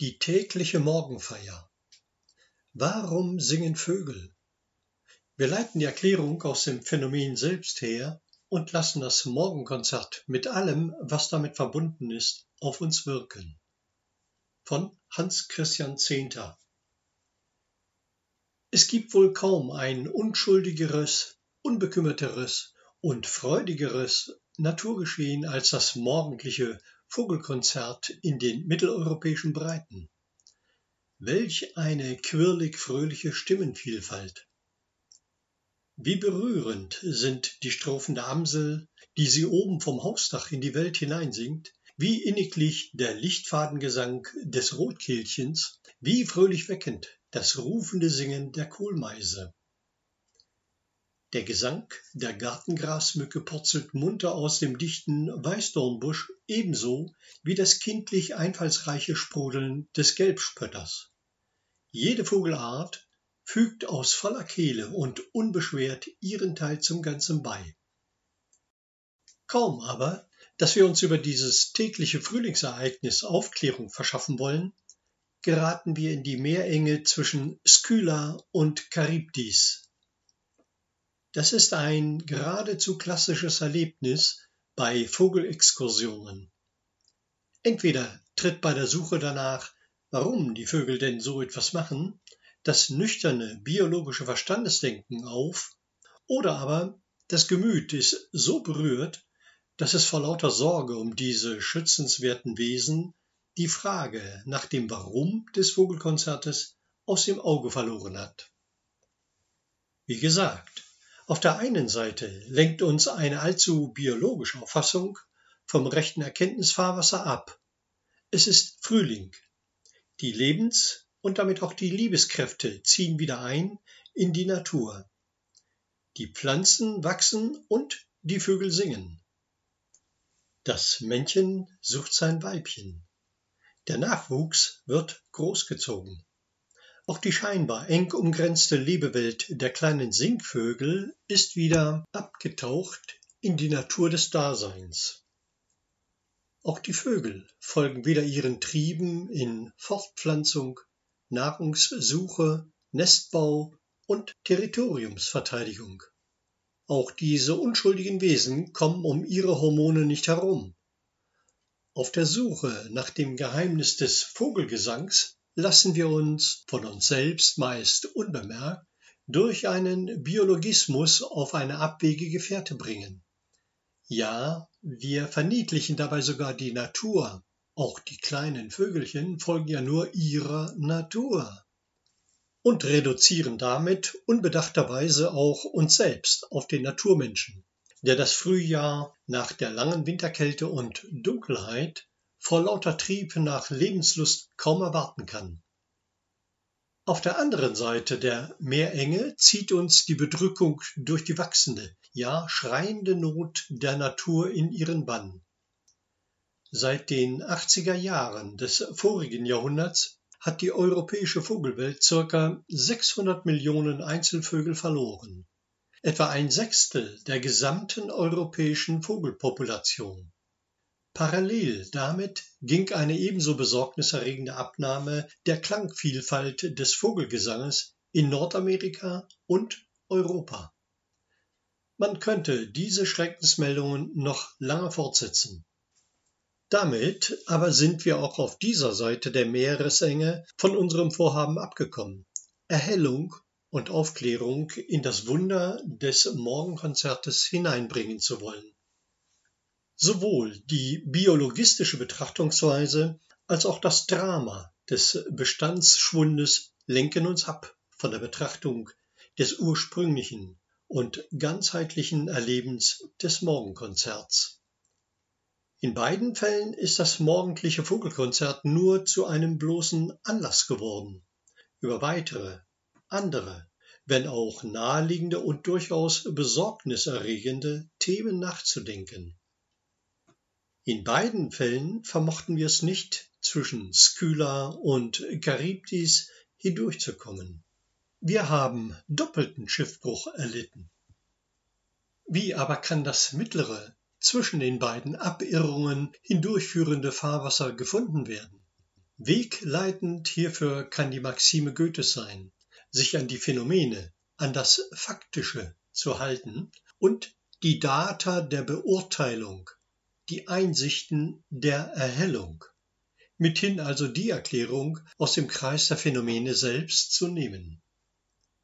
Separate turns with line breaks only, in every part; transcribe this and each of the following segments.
Die tägliche Morgenfeier. Warum singen Vögel? Wir leiten die Erklärung aus dem Phänomen selbst her und lassen das Morgenkonzert mit allem, was damit verbunden ist, auf uns wirken. Von Hans Christian Zehnter. Es gibt wohl kaum ein unschuldigeres, unbekümmerteres und freudigeres Naturgeschehen als das morgendliche Vogelkonzert in den mitteleuropäischen Breiten. Welch eine quirlig fröhliche Stimmenvielfalt. Wie berührend sind die Strophen der Amsel, die sie oben vom Hausdach in die Welt hineinsingt, wie inniglich der Lichtfadengesang des Rotkehlchens, wie fröhlich weckend das rufende Singen der Kohlmeise. Der Gesang der Gartengrasmücke purzelt munter aus dem dichten Weißdornbusch ebenso wie das kindlich einfallsreiche Sprudeln des Gelbspötters. Jede Vogelart fügt aus voller Kehle und unbeschwert ihren Teil zum Ganzen bei. Kaum aber, dass wir uns über dieses tägliche Frühlingsereignis Aufklärung verschaffen wollen, geraten wir in die Meerenge zwischen Skylla und Charybdis das ist ein geradezu klassisches Erlebnis bei Vogelexkursionen. Entweder tritt bei der Suche danach, warum die Vögel denn so etwas machen, das nüchterne biologische Verstandesdenken auf, oder aber das Gemüt ist so berührt, dass es vor lauter Sorge um diese schützenswerten Wesen die Frage nach dem Warum des Vogelkonzertes aus dem Auge verloren hat. Wie gesagt, auf der einen Seite lenkt uns eine allzu biologische Auffassung vom rechten Erkenntnisfahrwasser ab. Es ist Frühling. Die Lebens- und damit auch die Liebeskräfte ziehen wieder ein in die Natur. Die Pflanzen wachsen und die Vögel singen. Das Männchen sucht sein Weibchen. Der Nachwuchs wird großgezogen. Auch die scheinbar eng umgrenzte Lebewelt der kleinen Singvögel ist wieder abgetaucht in die Natur des Daseins. Auch die Vögel folgen wieder ihren Trieben in Fortpflanzung, Nahrungssuche, Nestbau und Territoriumsverteidigung. Auch diese unschuldigen Wesen kommen um ihre Hormone nicht herum. Auf der Suche nach dem Geheimnis des Vogelgesangs lassen wir uns von uns selbst meist unbemerkt durch einen Biologismus auf eine abwegige Fährte bringen. Ja, wir verniedlichen dabei sogar die Natur. Auch die kleinen Vögelchen folgen ja nur ihrer Natur. Und reduzieren damit unbedachterweise auch uns selbst auf den Naturmenschen, der das Frühjahr nach der langen Winterkälte und Dunkelheit vor lauter Trieb nach Lebenslust kaum erwarten kann. Auf der anderen Seite der Meerenge zieht uns die Bedrückung durch die wachsende, ja schreiende Not der Natur in ihren Bann. Seit den 80er Jahren des vorigen Jahrhunderts hat die europäische Vogelwelt circa 600 Millionen Einzelvögel verloren, etwa ein Sechstel der gesamten europäischen Vogelpopulation. Parallel damit ging eine ebenso besorgniserregende Abnahme der Klangvielfalt des Vogelgesanges in Nordamerika und Europa. Man könnte diese Schreckensmeldungen noch lange fortsetzen. Damit aber sind wir auch auf dieser Seite der Meeresenge von unserem Vorhaben abgekommen, Erhellung und Aufklärung in das Wunder des Morgenkonzertes hineinbringen zu wollen. Sowohl die biologistische Betrachtungsweise als auch das Drama des Bestandsschwundes lenken uns ab von der Betrachtung des ursprünglichen und ganzheitlichen Erlebens des Morgenkonzerts. In beiden Fällen ist das morgendliche Vogelkonzert nur zu einem bloßen Anlass geworden, über weitere, andere, wenn auch naheliegende und durchaus besorgniserregende Themen nachzudenken. In beiden Fällen vermochten wir es nicht, zwischen Skylla und Charybdis hindurchzukommen. Wir haben doppelten Schiffbruch erlitten. Wie aber kann das mittlere, zwischen den beiden Abirrungen hindurchführende Fahrwasser gefunden werden? Wegleitend hierfür kann die Maxime Goethes sein, sich an die Phänomene, an das Faktische zu halten und die Data der Beurteilung, die Einsichten der Erhellung, mithin also die Erklärung aus dem Kreis der Phänomene selbst zu nehmen.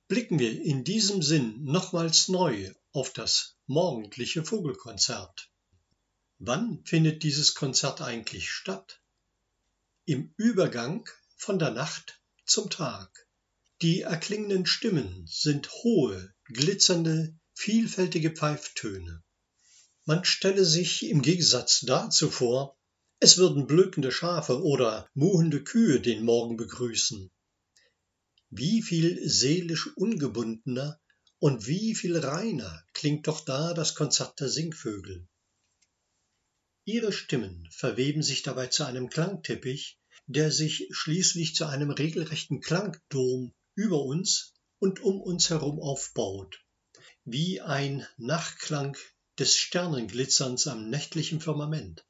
Blicken wir in diesem Sinn nochmals neu auf das morgendliche Vogelkonzert. Wann findet dieses Konzert eigentlich statt? Im Übergang von der Nacht zum Tag. Die erklingenden Stimmen sind hohe, glitzernde, vielfältige Pfeiftöne. Man stelle sich im Gegensatz dazu vor, es würden blökende Schafe oder muhende Kühe den Morgen begrüßen. Wie viel seelisch ungebundener und wie viel reiner klingt doch da das Konzert der Singvögel. Ihre Stimmen verweben sich dabei zu einem Klangteppich, der sich schließlich zu einem regelrechten Klangdom über uns und um uns herum aufbaut, wie ein Nachklang des Sternenglitzerns am nächtlichen Firmament.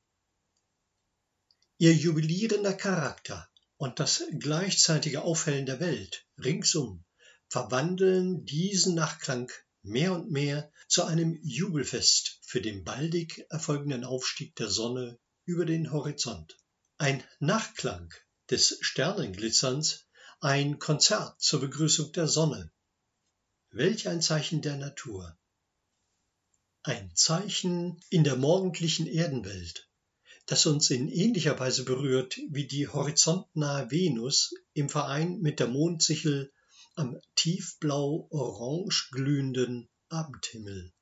Ihr jubilierender Charakter und das gleichzeitige Aufhellen der Welt ringsum verwandeln diesen Nachklang mehr und mehr zu einem Jubelfest für den baldig erfolgenden Aufstieg der Sonne über den Horizont. Ein Nachklang des Sternenglitzerns, ein Konzert zur Begrüßung der Sonne. Welch ein Zeichen der Natur. Ein Zeichen in der morgendlichen Erdenwelt, das uns in ähnlicher Weise berührt wie die horizontnahe Venus im Verein mit der Mondsichel am tiefblau-orange glühenden Abendhimmel.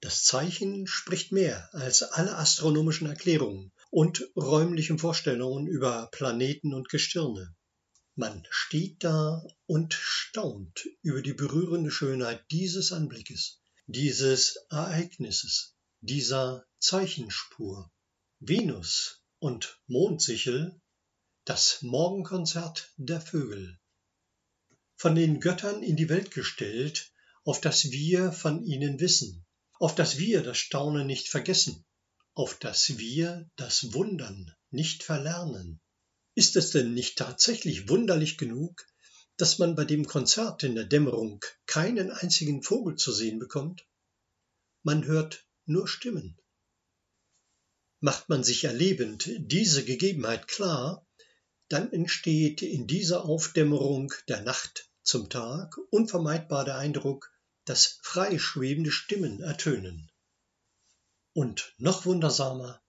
Das Zeichen spricht mehr als alle astronomischen Erklärungen und räumlichen Vorstellungen über Planeten und Gestirne. Man steht da und staunt über die berührende Schönheit dieses Anblickes, dieses Ereignisses, dieser Zeichenspur. Venus und Mondsichel, das Morgenkonzert der Vögel von den Göttern in die Welt gestellt, auf das wir von ihnen wissen, auf das wir das Staunen nicht vergessen, auf das wir das Wundern nicht verlernen. Ist es denn nicht tatsächlich wunderlich genug, dass man bei dem Konzert in der Dämmerung keinen einzigen Vogel zu sehen bekommt? Man hört nur Stimmen. Macht man sich erlebend diese Gegebenheit klar, dann entsteht in dieser Aufdämmerung der Nacht zum Tag unvermeidbar der Eindruck, dass frei schwebende Stimmen ertönen. Und noch wundersamer,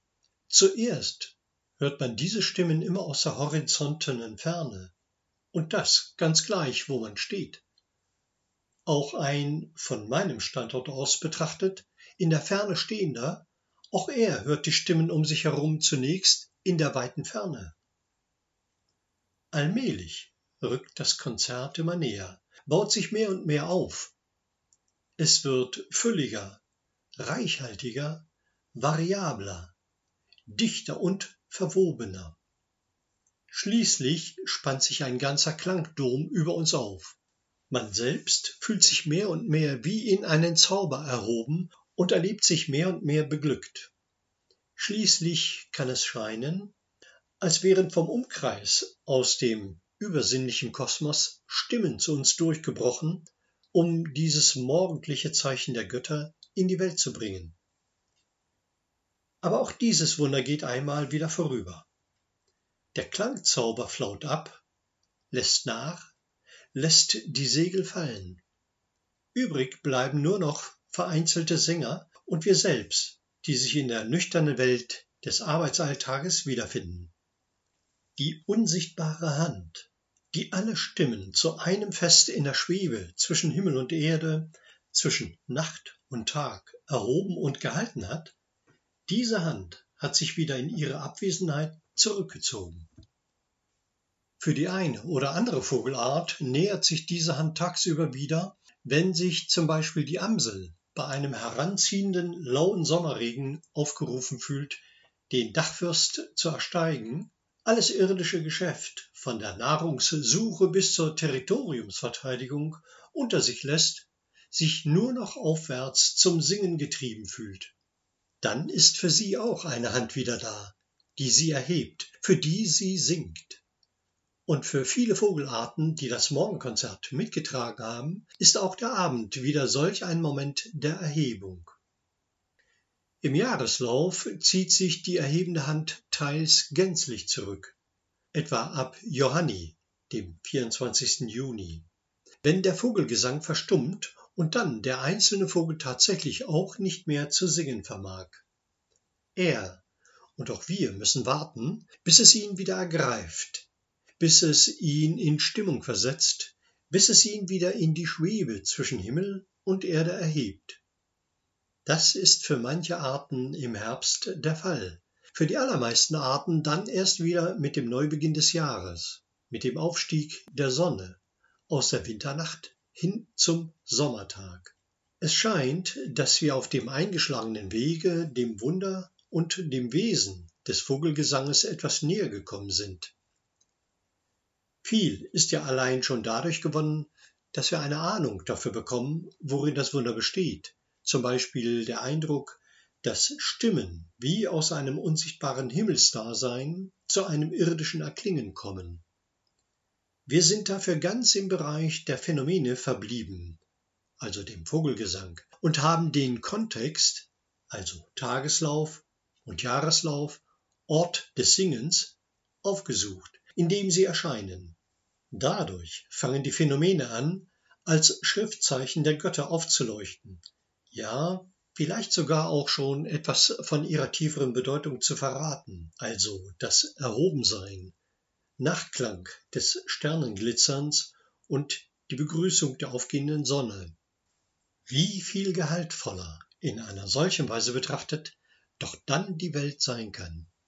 zuerst hört man diese Stimmen immer aus der horizontenen Ferne, und das ganz gleich, wo man steht. Auch ein, von meinem Standort aus betrachtet, in der Ferne stehender, auch er hört die Stimmen um sich herum zunächst in der weiten Ferne. Allmählich rückt das Konzert immer näher, baut sich mehr und mehr auf. Es wird fülliger, reichhaltiger, variabler, dichter und verwobener. Schließlich spannt sich ein ganzer Klangdom über uns auf. Man selbst fühlt sich mehr und mehr wie in einen Zauber erhoben und erlebt sich mehr und mehr beglückt. Schließlich kann es scheinen, als wären vom Umkreis aus dem übersinnlichen Kosmos Stimmen zu uns durchgebrochen, um dieses morgendliche Zeichen der Götter in die Welt zu bringen. Aber auch dieses Wunder geht einmal wieder vorüber. Der Klangzauber flaut ab, lässt nach, lässt die Segel fallen. Übrig bleiben nur noch vereinzelte Sänger und wir selbst, die sich in der nüchternen Welt des Arbeitsalltages wiederfinden. Die unsichtbare Hand, die alle Stimmen zu einem Fest in der Schwebe zwischen Himmel und Erde, zwischen Nacht und Tag erhoben und gehalten hat, diese Hand hat sich wieder in ihre Abwesenheit zurückgezogen. Für die eine oder andere Vogelart nähert sich diese Hand tagsüber wieder, wenn sich zum Beispiel die Amsel bei einem heranziehenden lauen Sommerregen aufgerufen fühlt, den Dachfürst zu ersteigen alles irdische Geschäft, von der Nahrungssuche bis zur Territoriumsverteidigung, unter sich lässt, sich nur noch aufwärts zum Singen getrieben fühlt. Dann ist für sie auch eine Hand wieder da, die sie erhebt, für die sie singt. Und für viele Vogelarten, die das Morgenkonzert mitgetragen haben, ist auch der Abend wieder solch ein Moment der Erhebung. Im Jahreslauf zieht sich die erhebende Hand teils gänzlich zurück, etwa ab Johanni, dem 24. Juni. Wenn der Vogelgesang verstummt und dann der einzelne Vogel tatsächlich auch nicht mehr zu singen vermag. Er und auch wir müssen warten, bis es ihn wieder ergreift, bis es ihn in Stimmung versetzt, bis es ihn wieder in die Schwebe zwischen Himmel und Erde erhebt. Das ist für manche Arten im Herbst der Fall, für die allermeisten Arten dann erst wieder mit dem Neubeginn des Jahres, mit dem Aufstieg der Sonne aus der Winternacht hin zum Sommertag. Es scheint, dass wir auf dem eingeschlagenen Wege dem Wunder und dem Wesen des Vogelgesanges etwas näher gekommen sind. Viel ist ja allein schon dadurch gewonnen, dass wir eine Ahnung dafür bekommen, worin das Wunder besteht. Zum Beispiel der Eindruck, dass Stimmen wie aus einem unsichtbaren Himmelsdasein zu einem irdischen Erklingen kommen. Wir sind dafür ganz im Bereich der Phänomene verblieben, also dem Vogelgesang, und haben den Kontext, also Tageslauf und Jahreslauf, Ort des Singens, aufgesucht, in dem sie erscheinen. Dadurch fangen die Phänomene an, als Schriftzeichen der Götter aufzuleuchten, ja, vielleicht sogar auch schon etwas von ihrer tieferen Bedeutung zu verraten, also das Erhobensein, Nachklang des Sternenglitzerns und die Begrüßung der aufgehenden Sonne. Wie viel gehaltvoller in einer solchen Weise betrachtet doch dann die Welt sein kann.